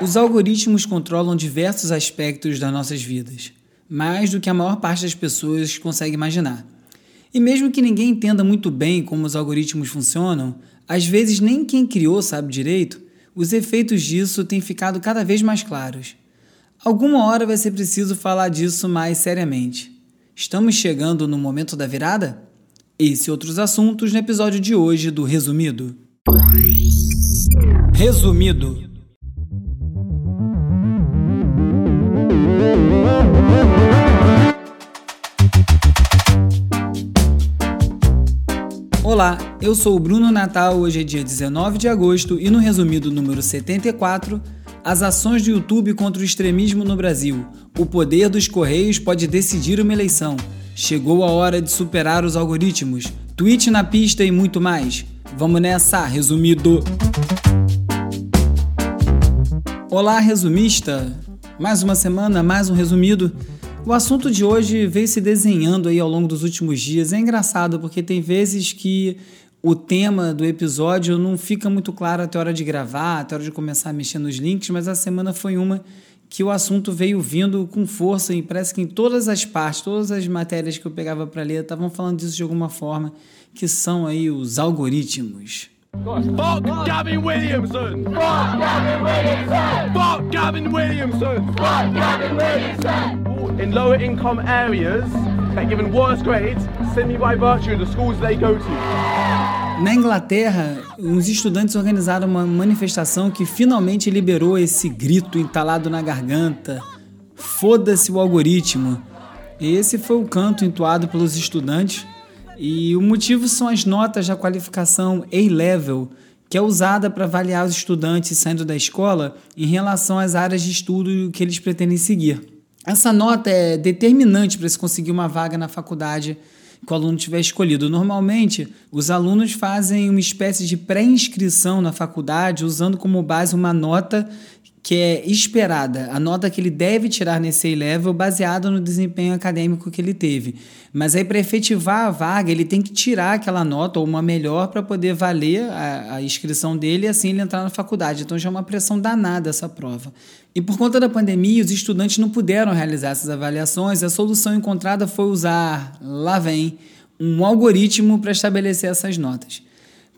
Os algoritmos controlam diversos aspectos das nossas vidas, mais do que a maior parte das pessoas consegue imaginar. E mesmo que ninguém entenda muito bem como os algoritmos funcionam, às vezes nem quem criou sabe direito, os efeitos disso têm ficado cada vez mais claros. Alguma hora vai ser preciso falar disso mais seriamente. Estamos chegando no momento da virada? Esse e outros assuntos no episódio de hoje do Resumido. Resumido. Olá, eu sou o Bruno Natal. Hoje é dia 19 de agosto e no resumido número 74, as ações do YouTube contra o extremismo no Brasil. O poder dos correios pode decidir uma eleição. Chegou a hora de superar os algoritmos. Tweet na pista e muito mais. Vamos nessa, resumido. Olá, resumista. Mais uma semana, mais um resumido. O assunto de hoje veio se desenhando aí ao longo dos últimos dias. É engraçado porque tem vezes que o tema do episódio não fica muito claro até a hora de gravar, até a hora de começar a mexer nos links, mas a semana foi uma que o assunto veio vindo com força e parece que em todas as partes, todas as matérias que eu pegava para ler estavam falando disso de alguma forma, que são aí os algoritmos. Fuck Gavin Williamson! Fuck Gavin Williamson! Fuck Gavin Williamson! Fuck Gavin Williamson! In lower income areas that given worse grades simply by virtue of the schools they go to. Na Inglaterra, uns estudantes organizaram uma manifestação que finalmente liberou esse grito entalado na garganta: Foda-se o algoritmo. Esse foi o canto entoado pelos estudantes e o motivo são as notas da qualificação A-Level, que é usada para avaliar os estudantes saindo da escola em relação às áreas de estudo que eles pretendem seguir. Essa nota é determinante para se conseguir uma vaga na faculdade que o aluno tiver escolhido. Normalmente, os alunos fazem uma espécie de pré-inscrição na faculdade usando como base uma nota que é esperada, a nota que ele deve tirar nesse A-level baseada no desempenho acadêmico que ele teve. Mas aí, para efetivar a vaga, ele tem que tirar aquela nota ou uma melhor para poder valer a, a, inscrição dele e assim ele entrar na faculdade. Então já é uma pressão danada essa prova. E por conta da pandemia, os estudantes não puderam realizar essas avaliações. A solução encontrada foi usar, lá vem, um algoritmo para estabelecer essas notas.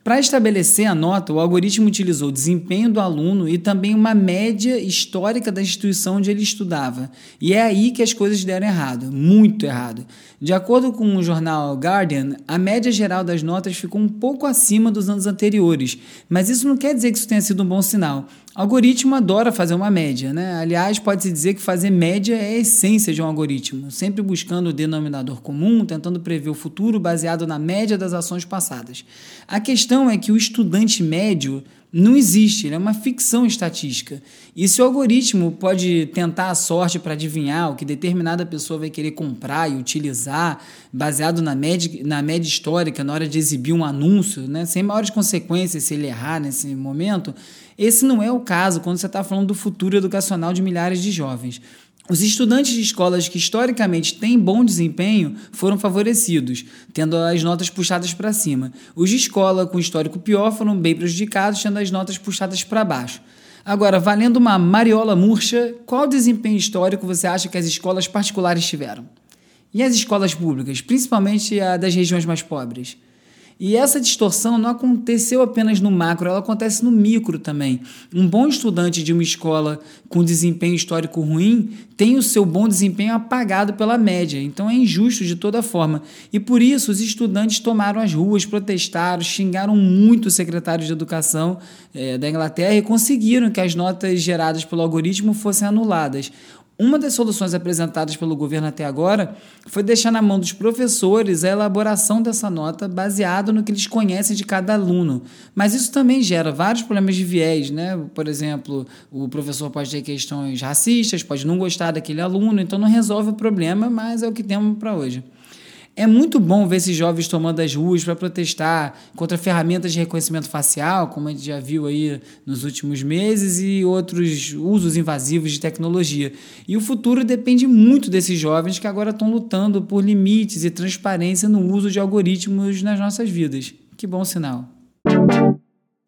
Para estabelecer a nota, o algoritmo utilizou o desempenho do aluno e também uma média histórica da instituição onde ele estudava. E é aí que as coisas deram errado, muito errado. De acordo com o jornal Guardian, a média geral das notas ficou um pouco acima dos anos anteriores, mas isso não quer dizer que isso tenha sido um bom sinal. Algoritmo adora fazer uma média, né? Aliás, pode-se dizer que fazer média é a essência de um algoritmo, sempre buscando o denominador comum, tentando prever o futuro baseado na média das ações passadas. A questão é que o estudante médio não existe, ele é uma ficção estatística. E se o algoritmo pode tentar a sorte para adivinhar o que determinada pessoa vai querer comprar e utilizar, baseado na média, na média histórica, na hora de exibir um anúncio, né, sem maiores consequências se ele errar nesse momento, esse não é o caso quando você está falando do futuro educacional de milhares de jovens. Os estudantes de escolas que historicamente têm bom desempenho foram favorecidos, tendo as notas puxadas para cima. Os de escola com histórico pior foram bem prejudicados, tendo as notas puxadas para baixo. Agora, valendo uma mariola murcha, qual desempenho histórico você acha que as escolas particulares tiveram? E as escolas públicas, principalmente a das regiões mais pobres? E essa distorção não aconteceu apenas no macro, ela acontece no micro também. Um bom estudante de uma escola com desempenho histórico ruim tem o seu bom desempenho apagado pela média, então é injusto de toda forma. E por isso os estudantes tomaram as ruas, protestaram, xingaram muito o secretário de educação é, da Inglaterra e conseguiram que as notas geradas pelo algoritmo fossem anuladas. Uma das soluções apresentadas pelo governo até agora foi deixar na mão dos professores a elaboração dessa nota baseada no que eles conhecem de cada aluno. Mas isso também gera vários problemas de viés, né? Por exemplo, o professor pode ter questões racistas, pode não gostar daquele aluno, então não resolve o problema, mas é o que temos para hoje. É muito bom ver esses jovens tomando as ruas para protestar contra ferramentas de reconhecimento facial, como a gente já viu aí nos últimos meses, e outros usos invasivos de tecnologia. E o futuro depende muito desses jovens que agora estão lutando por limites e transparência no uso de algoritmos nas nossas vidas. Que bom sinal.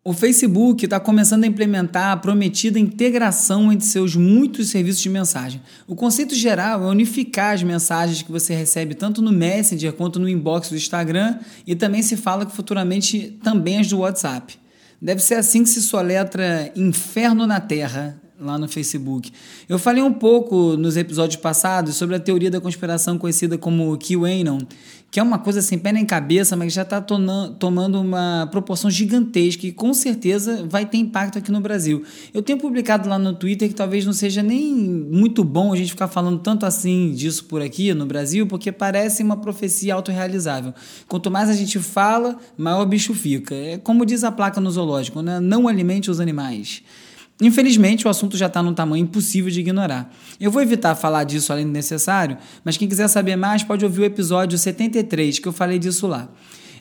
O Facebook está começando a implementar a prometida integração entre seus muitos serviços de mensagem. O conceito geral é unificar as mensagens que você recebe tanto no Messenger quanto no inbox do Instagram e também se fala que futuramente também as do WhatsApp. Deve ser assim que se soletra inferno na Terra lá no Facebook. Eu falei um pouco nos episódios passados sobre a teoria da conspiração conhecida como QAnon, que é uma coisa sem pé nem cabeça, mas já está tomando uma proporção gigantesca e com certeza vai ter impacto aqui no Brasil. Eu tenho publicado lá no Twitter que talvez não seja nem muito bom a gente ficar falando tanto assim disso por aqui no Brasil, porque parece uma profecia autorrealizável. Quanto mais a gente fala, maior o bicho fica. É como diz a placa no zoológico, né? não alimente os animais. Infelizmente, o assunto já está num tamanho impossível de ignorar. Eu vou evitar falar disso além do necessário, mas quem quiser saber mais pode ouvir o episódio 73, que eu falei disso lá.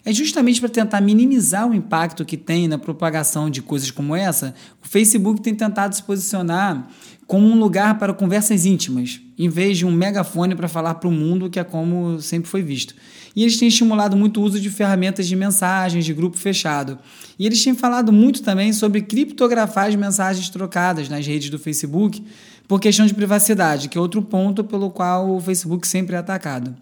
É justamente para tentar minimizar o impacto que tem na propagação de coisas como essa, o Facebook tem tentado se posicionar como um lugar para conversas íntimas, em vez de um megafone para falar para o mundo, que é como sempre foi visto. E eles têm estimulado muito o uso de ferramentas de mensagens de grupo fechado. E eles têm falado muito também sobre criptografar as mensagens trocadas nas redes do Facebook por questão de privacidade, que é outro ponto pelo qual o Facebook sempre é atacado.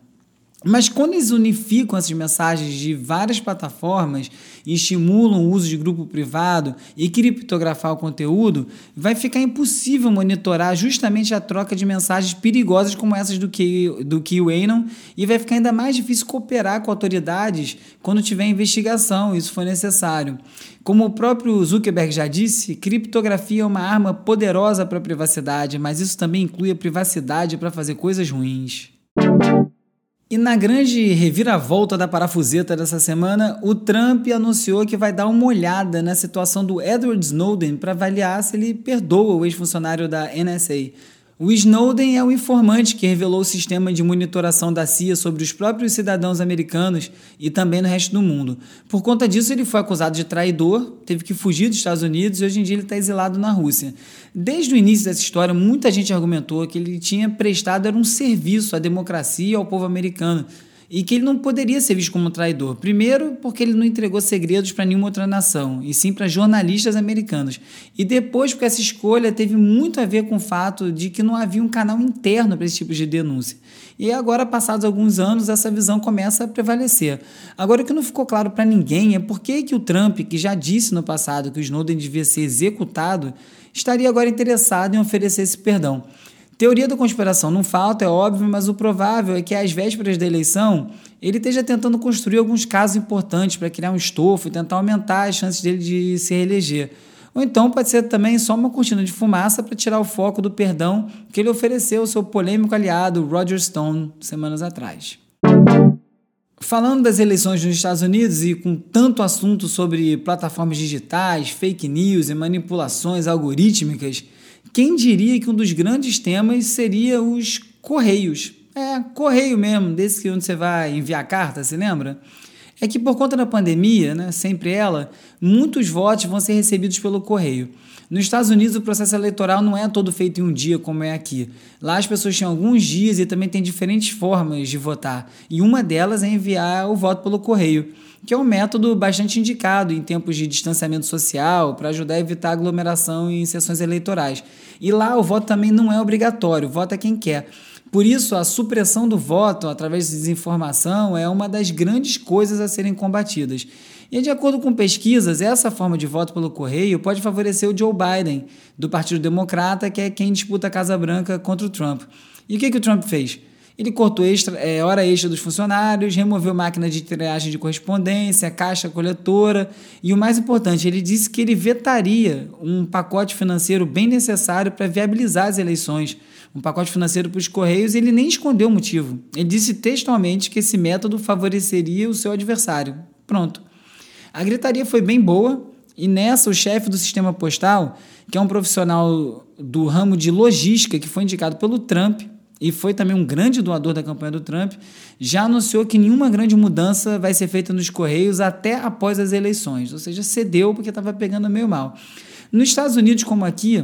Mas quando eles unificam essas mensagens de várias plataformas e estimulam o uso de grupo privado e criptografar o conteúdo, vai ficar impossível monitorar justamente a troca de mensagens perigosas como essas do, Q, do QAnon e vai ficar ainda mais difícil cooperar com autoridades quando tiver investigação, isso for necessário. Como o próprio Zuckerberg já disse, criptografia é uma arma poderosa para a privacidade, mas isso também inclui a privacidade para fazer coisas ruins. E na grande reviravolta da parafuseta dessa semana, o Trump anunciou que vai dar uma olhada na situação do Edward Snowden para avaliar se ele perdoa o ex-funcionário da NSA. O Snowden é o informante que revelou o sistema de monitoração da CIA sobre os próprios cidadãos americanos e também no resto do mundo. Por conta disso, ele foi acusado de traidor, teve que fugir dos Estados Unidos e hoje em dia ele está exilado na Rússia. Desde o início dessa história, muita gente argumentou que ele tinha prestado era um serviço à democracia e ao povo americano e que ele não poderia ser visto como um traidor. Primeiro, porque ele não entregou segredos para nenhuma outra nação, e sim para jornalistas americanos. E depois, porque essa escolha teve muito a ver com o fato de que não havia um canal interno para esse tipo de denúncia. E agora, passados alguns anos, essa visão começa a prevalecer. Agora, o que não ficou claro para ninguém é por que, que o Trump, que já disse no passado que o Snowden devia ser executado, estaria agora interessado em oferecer esse perdão. Teoria da conspiração não falta, é óbvio, mas o provável é que às vésperas da eleição ele esteja tentando construir alguns casos importantes para criar um estofo e tentar aumentar as chances dele de se reeleger. Ou então pode ser também só uma cortina de fumaça para tirar o foco do perdão que ele ofereceu ao seu polêmico aliado Roger Stone semanas atrás. Falando das eleições nos Estados Unidos e com tanto assunto sobre plataformas digitais, fake news e manipulações algorítmicas, quem diria que um dos grandes temas seria os correios? É, correio mesmo, desse onde você vai enviar carta, se lembra? É que por conta da pandemia, né, sempre ela, muitos votos vão ser recebidos pelo correio. Nos Estados Unidos, o processo eleitoral não é todo feito em um dia como é aqui. Lá as pessoas têm alguns dias e também têm diferentes formas de votar. E uma delas é enviar o voto pelo correio que é um método bastante indicado em tempos de distanciamento social para ajudar a evitar aglomeração em sessões eleitorais. E lá o voto também não é obrigatório, o voto é quem quer. Por isso, a supressão do voto através de desinformação é uma das grandes coisas a serem combatidas. E, de acordo com pesquisas, essa forma de voto pelo correio pode favorecer o Joe Biden, do Partido Democrata, que é quem disputa a Casa Branca contra o Trump. E o que, que o Trump fez? Ele cortou extra, é, hora extra dos funcionários, removeu máquina de triagem de correspondência, caixa coletora e o mais importante, ele disse que ele vetaria um pacote financeiro bem necessário para viabilizar as eleições. Um pacote financeiro para os Correios ele nem escondeu o motivo. Ele disse textualmente que esse método favoreceria o seu adversário. Pronto. A gritaria foi bem boa e nessa o chefe do sistema postal, que é um profissional do ramo de logística que foi indicado pelo Trump, e foi também um grande doador da campanha do Trump, já anunciou que nenhuma grande mudança vai ser feita nos Correios até após as eleições, ou seja, cedeu porque estava pegando meio mal. Nos Estados Unidos, como aqui,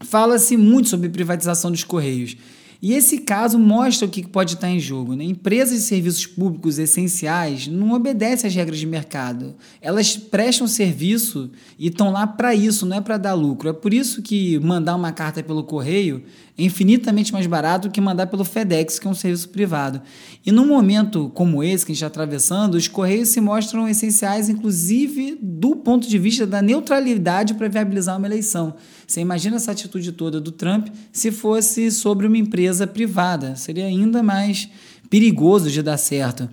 fala-se muito sobre privatização dos Correios. E esse caso mostra o que pode estar em jogo. Né? Empresas de serviços públicos essenciais não obedecem às regras de mercado. Elas prestam serviço e estão lá para isso, não é para dar lucro. É por isso que mandar uma carta pelo correio é infinitamente mais barato que mandar pelo FedEx, que é um serviço privado. E num momento como esse que a gente está atravessando, os correios se mostram essenciais, inclusive do ponto de vista da neutralidade para viabilizar uma eleição. Você imagina essa atitude toda do Trump se fosse sobre uma empresa privada. Seria ainda mais perigoso de dar certo.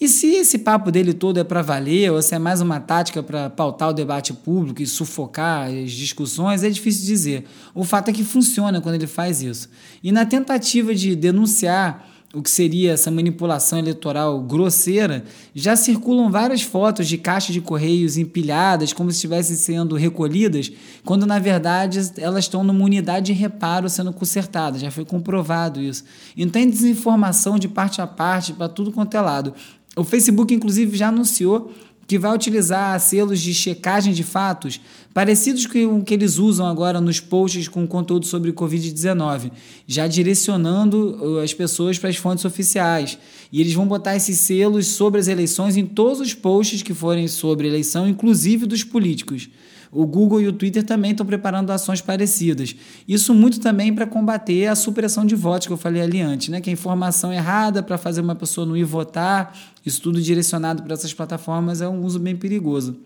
E se esse papo dele todo é para valer, ou se é mais uma tática para pautar o debate público e sufocar as discussões, é difícil dizer. O fato é que funciona quando ele faz isso. E na tentativa de denunciar o que seria essa manipulação eleitoral grosseira, já circulam várias fotos de caixas de correios empilhadas como se estivessem sendo recolhidas, quando na verdade elas estão numa unidade de reparo sendo consertadas. Já foi comprovado isso. Então tem desinformação de parte a parte para tudo quanto é lado. O Facebook, inclusive, já anunciou que vai utilizar selos de checagem de fatos parecidos com o que eles usam agora nos posts com conteúdo sobre Covid-19, já direcionando uh, as pessoas para as fontes oficiais. E eles vão botar esses selos sobre as eleições em todos os posts que forem sobre eleição, inclusive dos políticos. O Google e o Twitter também estão preparando ações parecidas. Isso muito também para combater a supressão de votos que eu falei ali antes, né? Que a informação errada para fazer uma pessoa não ir votar, isso tudo direcionado para essas plataformas é um uso bem perigoso.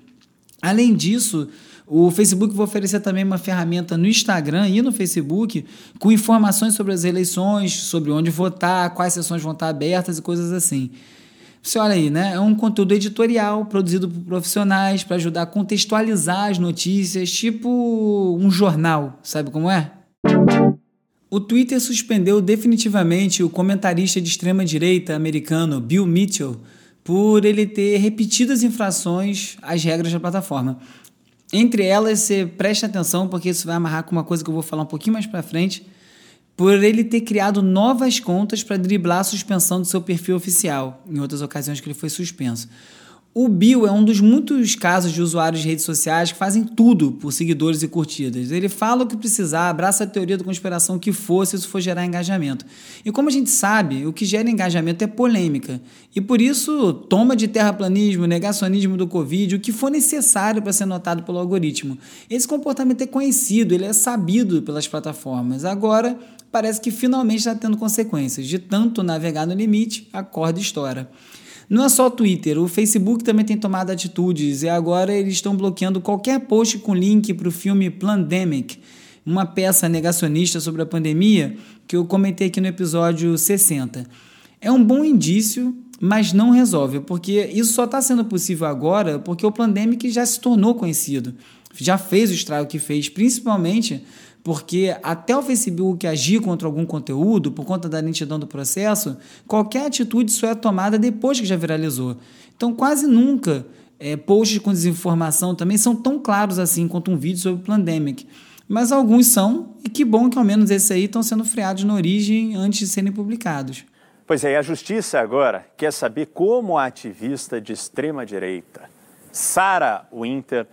Além disso, o Facebook vai oferecer também uma ferramenta no Instagram e no Facebook com informações sobre as eleições, sobre onde votar, quais sessões vão estar abertas e coisas assim. Você olha aí, né? É um conteúdo editorial produzido por profissionais para ajudar a contextualizar as notícias, tipo um jornal, sabe como é? O Twitter suspendeu definitivamente o comentarista de extrema-direita americano Bill Mitchell por ele ter repetidas infrações às regras da plataforma. Entre elas, você preste atenção, porque isso vai amarrar com uma coisa que eu vou falar um pouquinho mais para frente por ele ter criado novas contas para driblar a suspensão do seu perfil oficial, em outras ocasiões que ele foi suspenso. O Bill é um dos muitos casos de usuários de redes sociais que fazem tudo por seguidores e curtidas. Ele fala o que precisar, abraça a teoria da conspiração que for, se isso for gerar engajamento. E como a gente sabe, o que gera engajamento é polêmica. E por isso, toma de terraplanismo, negacionismo do Covid, o que for necessário para ser notado pelo algoritmo. Esse comportamento é conhecido, ele é sabido pelas plataformas. Agora, parece que finalmente está tendo consequências. De tanto navegar no limite, a corda estoura. Não é só o Twitter, o Facebook também tem tomado atitudes e agora eles estão bloqueando qualquer post com link para o filme Plandemic, uma peça negacionista sobre a pandemia que eu comentei aqui no episódio 60. É um bom indício, mas não resolve, porque isso só está sendo possível agora porque o Plandemic já se tornou conhecido, já fez o estrago que fez, principalmente porque até o Facebook agir contra algum conteúdo, por conta da lentidão do processo, qualquer atitude só é tomada depois que já viralizou. Então, quase nunca é, posts com desinformação também são tão claros assim quanto um vídeo sobre o Pandemic. Mas alguns são, e que bom que ao menos esses aí estão sendo freados na origem antes de serem publicados. Pois é, a justiça agora quer saber como a ativista de extrema-direita, Sarah Winter,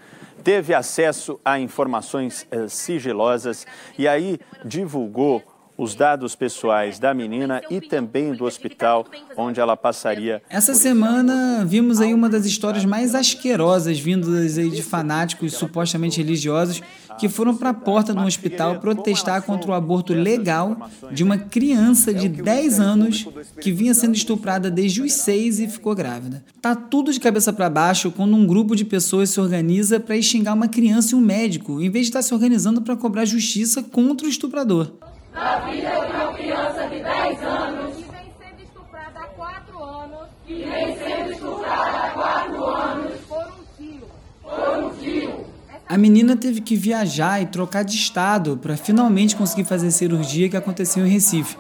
teve acesso a informações eh, sigilosas e aí divulgou os dados pessoais da menina e também do hospital onde ela passaria. Essa semana vimos aí uma das histórias mais asquerosas vindas aí de fanáticos supostamente religiosos que foram para a porta de um hospital protestar contra o aborto legal de uma criança de 10 anos que vinha sendo estuprada desde os 6 e ficou grávida. Tá tudo de cabeça para baixo quando um grupo de pessoas se organiza para xingar uma criança e um médico, em vez de estar se organizando para cobrar justiça contra o estuprador a vida de uma criança de 10 anos que vem sendo estuprada há 4 anos, que vem sendo estuprada há 4 anos por um tio. Por um tio. A menina teve que viajar e trocar de estado para finalmente conseguir fazer a cirurgia que aconteceu em Recife.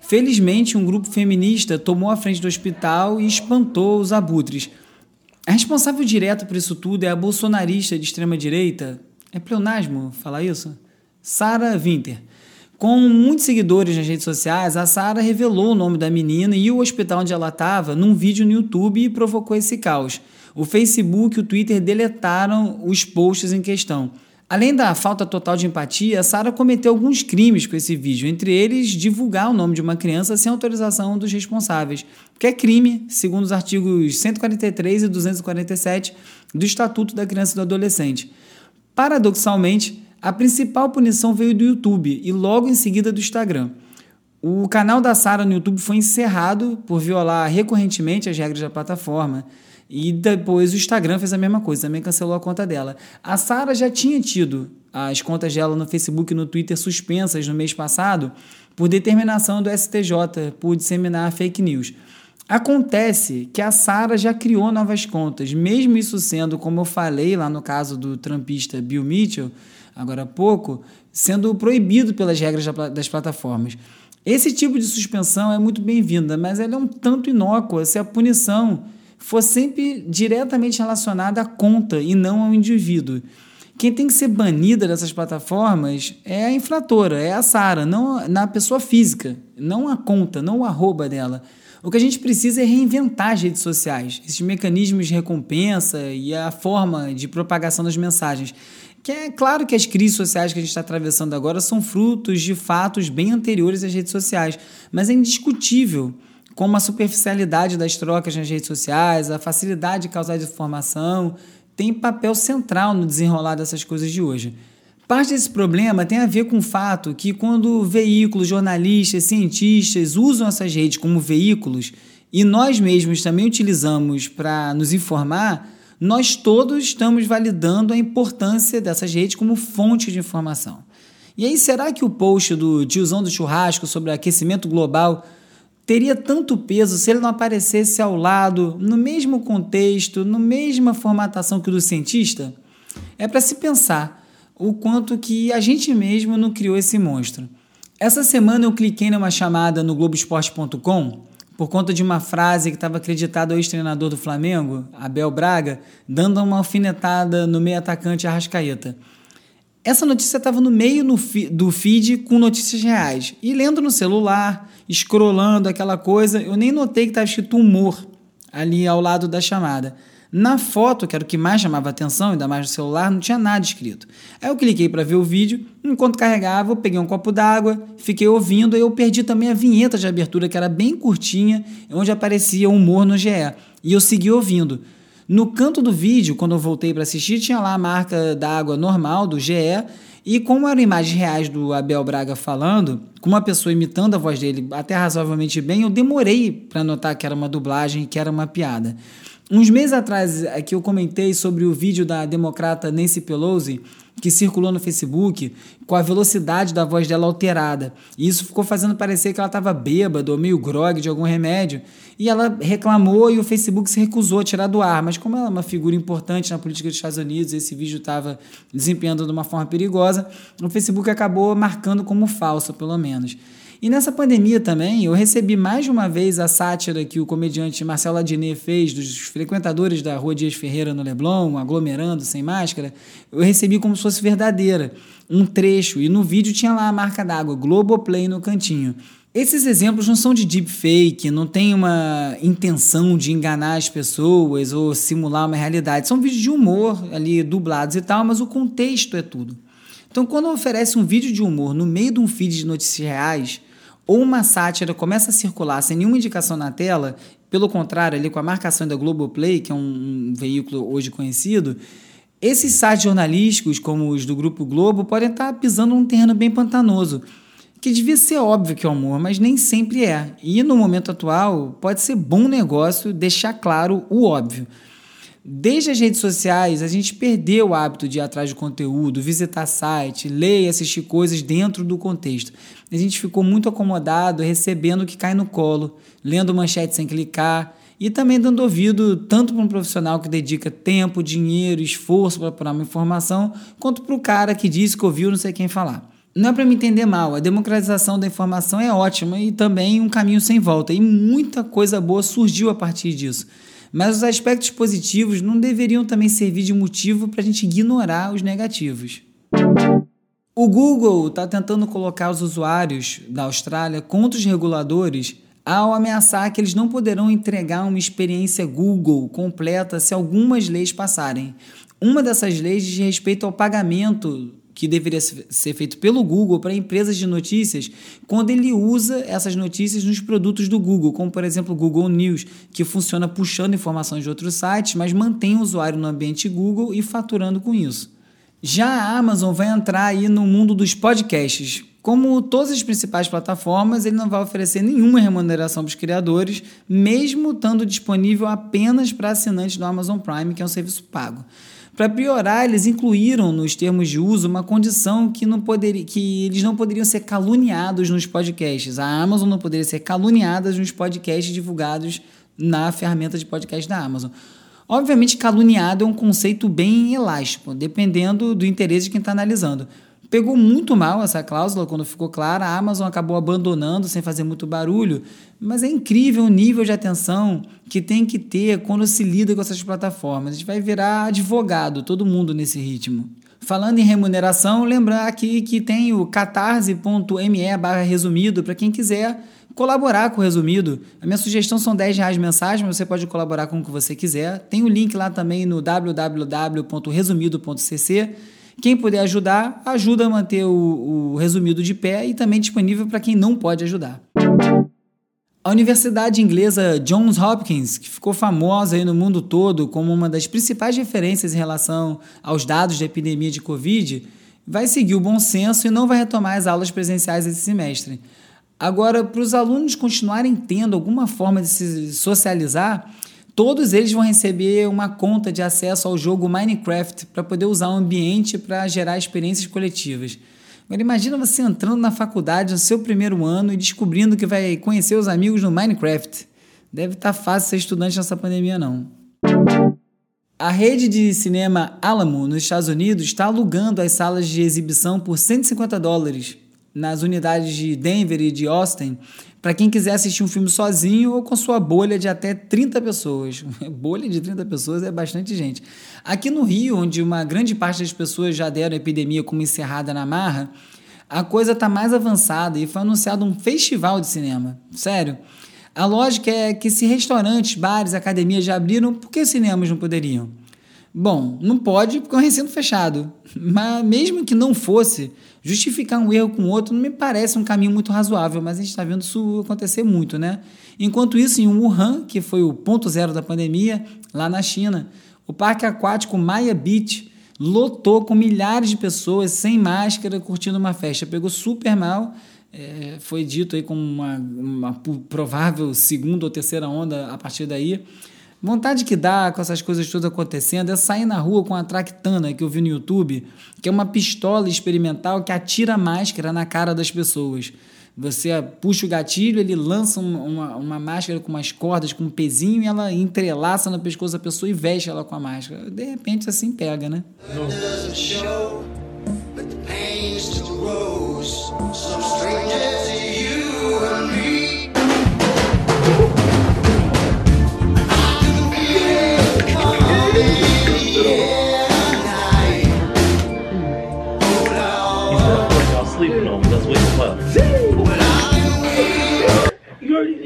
Felizmente, um grupo feminista tomou a frente do hospital e espantou os abutres. A responsável direto por isso tudo é a bolsonarista de extrema direita. É pleonasmo falar isso? Sara Winter. Com muitos seguidores nas redes sociais, a Sara revelou o nome da menina e o hospital onde ela estava num vídeo no YouTube e provocou esse caos. O Facebook e o Twitter deletaram os posts em questão. Além da falta total de empatia, Sara cometeu alguns crimes com esse vídeo, entre eles divulgar o nome de uma criança sem autorização dos responsáveis, que é crime, segundo os artigos 143 e 247 do Estatuto da Criança e do Adolescente. Paradoxalmente, a principal punição veio do YouTube e logo em seguida do Instagram. O canal da Sara no YouTube foi encerrado por violar recorrentemente as regras da plataforma. E depois o Instagram fez a mesma coisa, também cancelou a conta dela. A Sara já tinha tido as contas dela no Facebook e no Twitter suspensas no mês passado por determinação do STJ por disseminar fake news. Acontece que a Sara já criou novas contas, mesmo isso sendo, como eu falei lá no caso do trampista Bill Mitchell, agora há pouco, sendo proibido pelas regras das plataformas. Esse tipo de suspensão é muito bem-vinda, mas ela é um tanto inócua se a punição for sempre diretamente relacionada à conta e não ao indivíduo. Quem tem que ser banida dessas plataformas é a infratora, é a Sara, não na pessoa física, não a conta, não o arroba dela. O que a gente precisa é reinventar as redes sociais, esses mecanismos de recompensa e a forma de propagação das mensagens. Que é claro que as crises sociais que a gente está atravessando agora são frutos de fatos bem anteriores às redes sociais, mas é indiscutível como a superficialidade das trocas nas redes sociais, a facilidade de causar desinformação, tem papel central no desenrolar dessas coisas de hoje. Parte desse problema tem a ver com o fato que, quando veículos, jornalistas, cientistas usam essas redes como veículos e nós mesmos também utilizamos para nos informar, nós todos estamos validando a importância dessas redes como fonte de informação. E aí, será que o post do tiozão do churrasco sobre aquecimento global teria tanto peso se ele não aparecesse ao lado, no mesmo contexto, na mesma formatação que o do cientista? É para se pensar o quanto que a gente mesmo não criou esse monstro. Essa semana eu cliquei numa chamada no Globoesporte.com por conta de uma frase que estava acreditada ao ex-treinador do Flamengo, Abel Braga, dando uma alfinetada no meio atacante Arrascaeta. Essa notícia estava no meio no do feed com notícias reais. E lendo no celular, scrollando aquela coisa, eu nem notei que estava escrito humor ali ao lado da chamada. Na foto, que era o que mais chamava atenção, ainda mais no celular, não tinha nada escrito. Aí eu cliquei para ver o vídeo, enquanto carregava, eu peguei um copo d'água, fiquei ouvindo, e eu perdi também a vinheta de abertura, que era bem curtinha, onde aparecia humor no GE. E eu segui ouvindo. No canto do vídeo, quando eu voltei para assistir, tinha lá a marca da água normal, do GE, e como eram imagens reais do Abel Braga falando, com uma pessoa imitando a voz dele até razoavelmente bem, eu demorei para notar que era uma dublagem, que era uma piada. Uns meses atrás, aqui eu comentei sobre o vídeo da democrata Nancy Pelosi, que circulou no Facebook com a velocidade da voz dela alterada. E isso ficou fazendo parecer que ela estava bêbada ou meio grog de algum remédio. E ela reclamou e o Facebook se recusou a tirar do ar. Mas como ela é uma figura importante na política dos Estados Unidos, esse vídeo estava desempenhando de uma forma perigosa, o Facebook acabou marcando como falso, pelo menos. E nessa pandemia também, eu recebi mais de uma vez a sátira que o comediante Marcelo Adnet fez dos frequentadores da Rua Dias Ferreira no Leblon, aglomerando sem máscara. Eu recebi como se fosse verdadeira, um trecho, e no vídeo tinha lá a marca d'água, Globoplay no cantinho. Esses exemplos não são de deepfake, não tem uma intenção de enganar as pessoas ou simular uma realidade. São vídeos de humor ali dublados e tal, mas o contexto é tudo. Então, quando oferece um vídeo de humor no meio de um feed de notícias reais, ou uma sátira começa a circular sem nenhuma indicação na tela, pelo contrário, ali com a marcação da Globoplay, que é um, um veículo hoje conhecido, esses sites jornalísticos, como os do Grupo Globo, podem estar pisando num terreno bem pantanoso, que devia ser óbvio que é humor, mas nem sempre é. E no momento atual, pode ser bom negócio deixar claro o óbvio. Desde as redes sociais, a gente perdeu o hábito de ir atrás de conteúdo, visitar site, ler e assistir coisas dentro do contexto. A gente ficou muito acomodado recebendo o que cai no colo, lendo manchete sem clicar e também dando ouvido tanto para um profissional que dedica tempo, dinheiro, esforço para apurar uma informação, quanto para o cara que disse que ouviu não sei quem falar. Não é para me entender mal, a democratização da informação é ótima e também um caminho sem volta, e muita coisa boa surgiu a partir disso. Mas os aspectos positivos não deveriam também servir de motivo para a gente ignorar os negativos. O Google está tentando colocar os usuários da Austrália contra os reguladores ao ameaçar que eles não poderão entregar uma experiência Google completa se algumas leis passarem. Uma dessas leis diz respeito ao pagamento que deveria ser feito pelo Google para empresas de notícias quando ele usa essas notícias nos produtos do Google, como por exemplo o Google News, que funciona puxando informações de outros sites, mas mantém o usuário no ambiente Google e faturando com isso. Já a Amazon vai entrar aí no mundo dos podcasts. Como todas as principais plataformas, ele não vai oferecer nenhuma remuneração para os criadores, mesmo estando disponível apenas para assinantes do Amazon Prime, que é um serviço pago. Para piorar, eles incluíram nos termos de uso uma condição que, não poderia, que eles não poderiam ser caluniados nos podcasts. A Amazon não poderia ser caluniada nos podcasts divulgados na ferramenta de podcast da Amazon. Obviamente, caluniado é um conceito bem elástico, dependendo do interesse de quem está analisando. Pegou muito mal essa cláusula quando ficou clara, a Amazon acabou abandonando sem fazer muito barulho, mas é incrível o nível de atenção que tem que ter quando se lida com essas plataformas. A gente vai virar advogado, todo mundo nesse ritmo. Falando em remuneração, lembrar aqui que tem o catarse.me barra resumido para quem quiser colaborar com o resumido. A minha sugestão são 10 reais mensais, mas você pode colaborar com o que você quiser. Tem o link lá também no www.resumido.cc quem puder ajudar, ajuda a manter o, o resumido de pé e também disponível para quem não pode ajudar. A Universidade Inglesa Johns Hopkins, que ficou famosa aí no mundo todo como uma das principais referências em relação aos dados da epidemia de Covid, vai seguir o bom senso e não vai retomar as aulas presenciais esse semestre. Agora, para os alunos continuarem tendo alguma forma de se socializar, todos eles vão receber uma conta de acesso ao jogo Minecraft para poder usar o ambiente para gerar experiências coletivas. Agora imagina você entrando na faculdade no seu primeiro ano e descobrindo que vai conhecer os amigos no Minecraft. Deve estar tá fácil ser estudante nessa pandemia não. A rede de cinema Alamo nos Estados Unidos está alugando as salas de exibição por 150 dólares nas unidades de Denver e de Austin para quem quiser assistir um filme sozinho ou com sua bolha de até 30 pessoas. bolha de 30 pessoas é bastante gente. Aqui no Rio, onde uma grande parte das pessoas já deram a epidemia como encerrada na marra, a coisa está mais avançada e foi anunciado um festival de cinema. Sério. A lógica é que se restaurantes, bares, academias já abriram, por que cinemas não poderiam? Bom, não pode porque é um recinto fechado. Mas mesmo que não fosse, justificar um erro com outro não me parece um caminho muito razoável, mas a gente está vendo isso acontecer muito, né? Enquanto isso, em Wuhan, que foi o ponto zero da pandemia, lá na China, o parque aquático Maya Beach lotou com milhares de pessoas sem máscara curtindo uma festa. Pegou super mal. É, foi dito aí como uma, uma provável segunda ou terceira onda a partir daí. Vontade que dá com essas coisas todas acontecendo é sair na rua com a Tractana que eu vi no YouTube, que é uma pistola experimental que atira máscara na cara das pessoas. Você puxa o gatilho, ele lança uma, uma máscara com umas cordas, com um pezinho, e ela entrelaça no pescoço da pessoa e veste ela com a máscara. De repente, assim pega, né?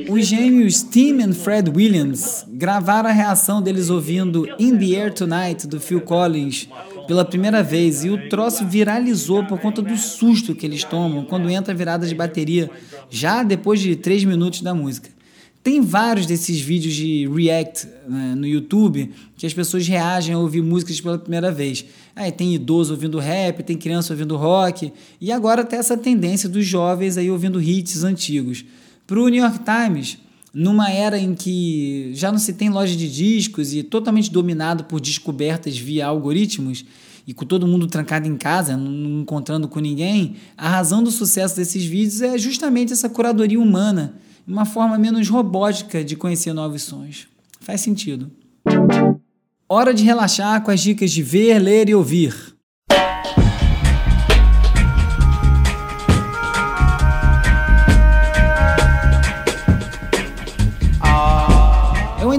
Os gêmeos Tim e Fred Williams gravaram a reação deles ouvindo In the Air Tonight do Phil Collins pela primeira vez e o troço viralizou por conta do susto que eles tomam quando entra a virada de bateria, já depois de três minutos da música. Tem vários desses vídeos de react né, no YouTube que as pessoas reagem a ouvir músicas pela primeira vez. Aí tem idoso ouvindo rap, tem criança ouvindo rock, e agora tem essa tendência dos jovens aí ouvindo hits antigos. Para o New York Times, numa era em que já não se tem loja de discos e totalmente dominado por descobertas via algoritmos, e com todo mundo trancado em casa, não encontrando com ninguém, a razão do sucesso desses vídeos é justamente essa curadoria humana uma forma menos robótica de conhecer novos sons. Faz sentido. Hora de relaxar com as dicas de ver, ler e ouvir.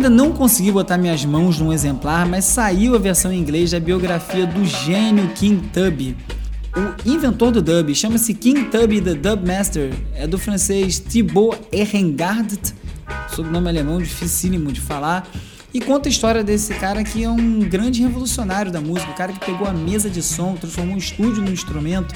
Ainda não consegui botar minhas mãos num exemplar, mas saiu a versão em inglês da biografia do gênio King Tubby, o inventor do dub chama-se King Tubby the Dub Master, é do francês Thibaut Ehrengardt, sobrenome alemão dificílimo de falar, E conta a história desse cara que é um grande revolucionário da música, o cara que pegou a mesa de som, transformou um estúdio num instrumento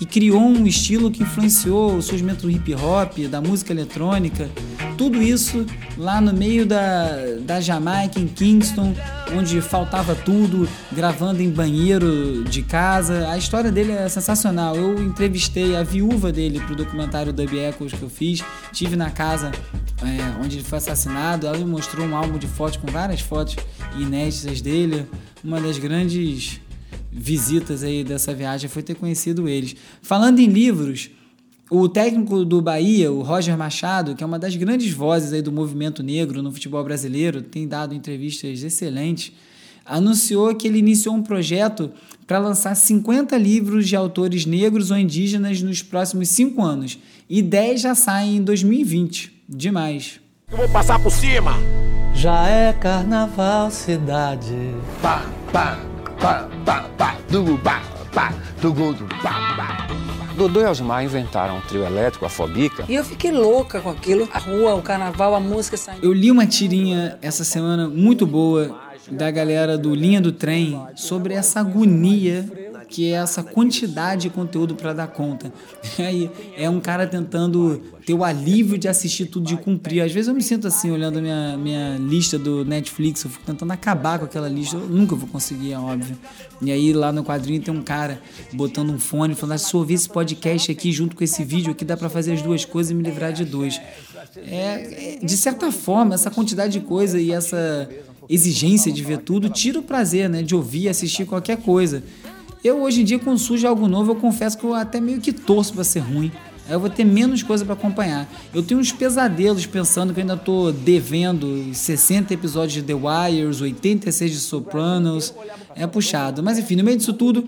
e criou um estilo que influenciou o surgimento do hip hop, da música eletrônica, tudo isso lá no meio da, da Jamaica, em Kingston, onde faltava tudo, gravando em banheiro de casa. A história dele é sensacional. Eu entrevistei a viúva dele para o documentário Dub Echoes que eu fiz, tive na casa é, onde ele foi assassinado. Ela me mostrou um álbum de fotos com várias fotos inéditas dele, uma das grandes visitas aí dessa viagem foi ter conhecido eles. Falando em livros, o técnico do Bahia, o Roger Machado, que é uma das grandes vozes aí do movimento negro no futebol brasileiro, tem dado entrevistas excelentes, anunciou que ele iniciou um projeto para lançar 50 livros de autores negros ou indígenas nos próximos cinco anos. E 10 já saem em 2020. Demais. Eu vou passar por cima! Já é carnaval, cidade. Pá, pá, pá, pá, pá, dugu, pá, pá, dugu, pá, pá. Dodô e Osmar inventaram o trio elétrico, a Fobica. E eu fiquei louca com aquilo. A rua, o carnaval, a música saindo. Eu li uma tirinha essa semana muito boa da galera do Linha do Trem sobre essa agonia que é essa quantidade de conteúdo para dar conta. Aí é um cara tentando ter o alívio de assistir tudo, de cumprir. Às vezes eu me sinto assim, olhando a minha, minha lista do Netflix, eu fico tentando acabar com aquela lista. Eu nunca vou conseguir, é óbvio. E aí lá no quadrinho tem um cara botando um fone, falando: ah, se eu ouvir esse podcast aqui junto com esse vídeo aqui, dá para fazer as duas coisas e me livrar de dois. É, é, de certa forma, essa quantidade de coisa e essa exigência de ver tudo tira o prazer, né, de ouvir, assistir qualquer coisa. Eu hoje em dia, quando surge algo novo, eu confesso que eu até meio que torço para ser ruim. Aí eu vou ter menos coisa para acompanhar. Eu tenho uns pesadelos pensando que eu ainda tô devendo 60 episódios de The Wires, 86 de Sopranos. É puxado. Mas enfim, no meio disso tudo,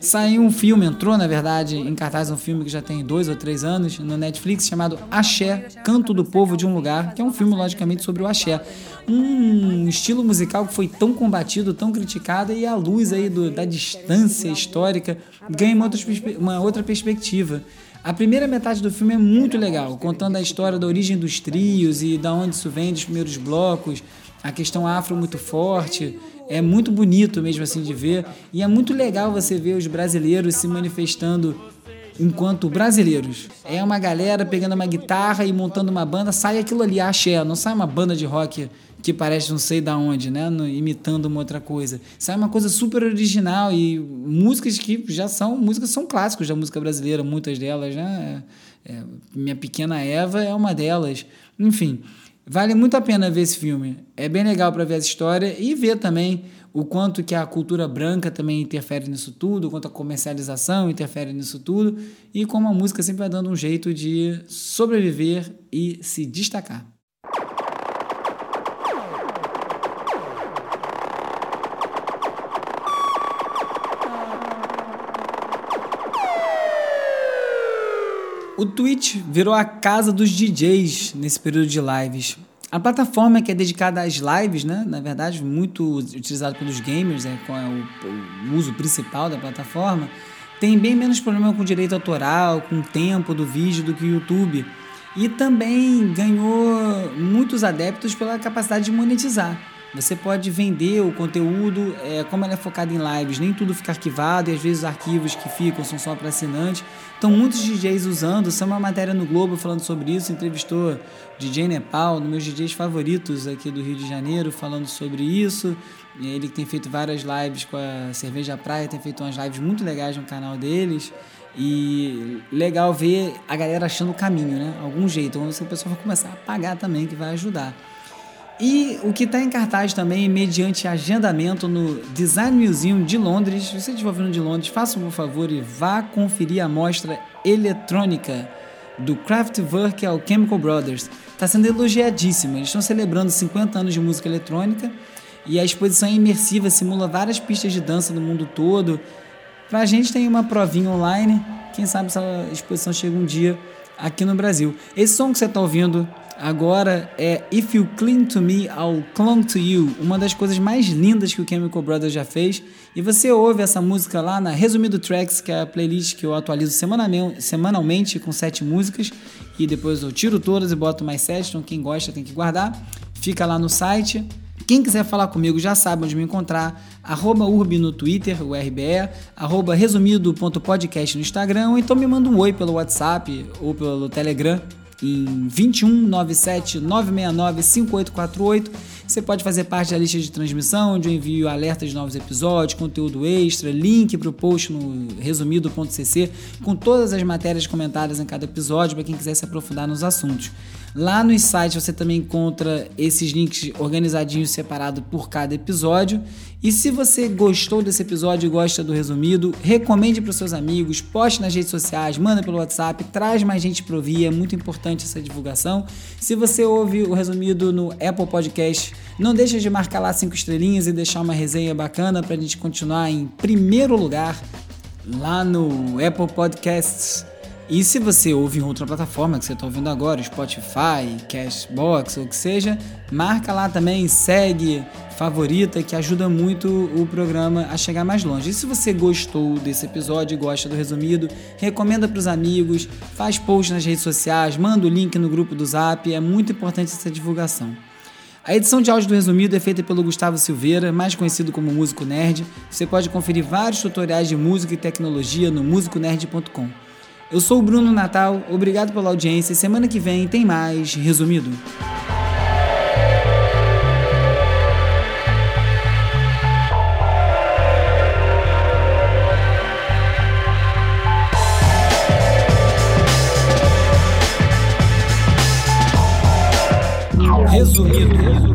saiu um filme, entrou na verdade em cartaz um filme que já tem dois ou três anos no Netflix chamado Axé, Canto do Povo de um Lugar, que é um filme logicamente sobre o axé. Um estilo musical que foi tão combatido, tão criticado e à luz aí do, da distância histórica ganha uma outra, uma outra perspectiva. A primeira metade do filme é muito legal, contando a história da origem dos trios e da onde isso vem dos primeiros blocos, a questão afro muito forte, é muito bonito mesmo assim de ver. E é muito legal você ver os brasileiros se manifestando enquanto brasileiros. É uma galera pegando uma guitarra e montando uma banda, sai aquilo ali, axé, não sai uma banda de rock que parece não sei da onde, né, imitando uma outra coisa. Sai uma coisa super original e músicas que já são músicas são clássicos da música brasileira, muitas delas, né? É, é Minha Pequena Eva é uma delas. Enfim, Vale muito a pena ver esse filme. É bem legal para ver essa história e ver também o quanto que a cultura branca também interfere nisso tudo, o quanto a comercialização interfere nisso tudo e como a música sempre vai dando um jeito de sobreviver e se destacar. O Twitch virou a casa dos DJs nesse período de lives. A plataforma que é dedicada às lives, né? na verdade, muito utilizada pelos gamers, é, é o, uso principal da plataforma, tem bem menos problema com direito autoral, com o tempo do vídeo do que o YouTube. E também ganhou muitos adeptos pela capacidade de monetizar. Você pode vender o conteúdo, é, como ela é focada em lives, nem tudo fica arquivado e às vezes os arquivos que ficam são só para assinantes. Então, muitos DJs usando. São uma matéria no Globo falando sobre isso. Entrevistou DJ Nepal, um dos meus DJs favoritos aqui do Rio de Janeiro, falando sobre isso. Ele tem feito várias lives com a Cerveja Praia, tem feito umas lives muito legais no canal deles. E legal ver a galera achando o caminho, né? Algum jeito. Então, o pessoal vai começar a pagar também, que vai ajudar. E o que está em cartaz também, mediante agendamento no Design Museum de Londres. Se você estiver vindo de Londres, faça por favor e vá conferir a mostra eletrônica do Kraftwerk ao Chemical Brothers. Está sendo elogiadíssima. Eles estão celebrando 50 anos de música eletrônica e a exposição é imersiva, simula várias pistas de dança do mundo todo. Para a gente tem uma provinha online. Quem sabe essa exposição chega um dia aqui no Brasil. Esse som que você está ouvindo agora é If You Cling to Me, I'll Clung to You, uma das coisas mais lindas que o Chemical Brothers já fez. E você ouve essa música lá na Resumido Tracks, que é a playlist que eu atualizo semanalmente com sete músicas. E depois eu tiro todas e boto mais sete, então quem gosta tem que guardar. Fica lá no site Quem quiser falar comigo já sabe onde me encontrar. Arroba Urbi no Twitter, o RBE, arroba resumido.podcast no Instagram, ou então me manda um oi pelo WhatsApp ou pelo Telegram em 21 97 969 5848. Você pode fazer parte da lista de transmissão, onde eu envio alertas de novos episódios, conteúdo extra, link para o post no resumido.cc, com todas as matérias comentadas em cada episódio, para quem quiser se aprofundar nos assuntos. Lá no site você também encontra esses links organizadinhos separados por cada episódio. E se você gostou desse episódio e gosta do resumido, recomende para os seus amigos, poste nas redes sociais, manda pelo WhatsApp, traz mais gente para ouvir, é muito importante essa divulgação. Se você ouve o resumido no Apple Podcast, não deixe de marcar lá cinco estrelinhas e deixar uma resenha bacana para a gente continuar em primeiro lugar lá no Apple Podcasts. E se você ouve em outra plataforma que você está ouvindo agora, Spotify, Cashbox ou o que seja, marca lá também, segue, favorita, que ajuda muito o programa a chegar mais longe. E se você gostou desse episódio gosta do resumido, recomenda para os amigos, faz post nas redes sociais, manda o link no grupo do Zap, é muito importante essa divulgação. A edição de áudio do resumido é feita pelo Gustavo Silveira, mais conhecido como Músico Nerd. Você pode conferir vários tutoriais de música e tecnologia no musiconerd.com. Eu sou o Bruno Natal, obrigado pela audiência. Semana que vem tem mais resumido. Resumido.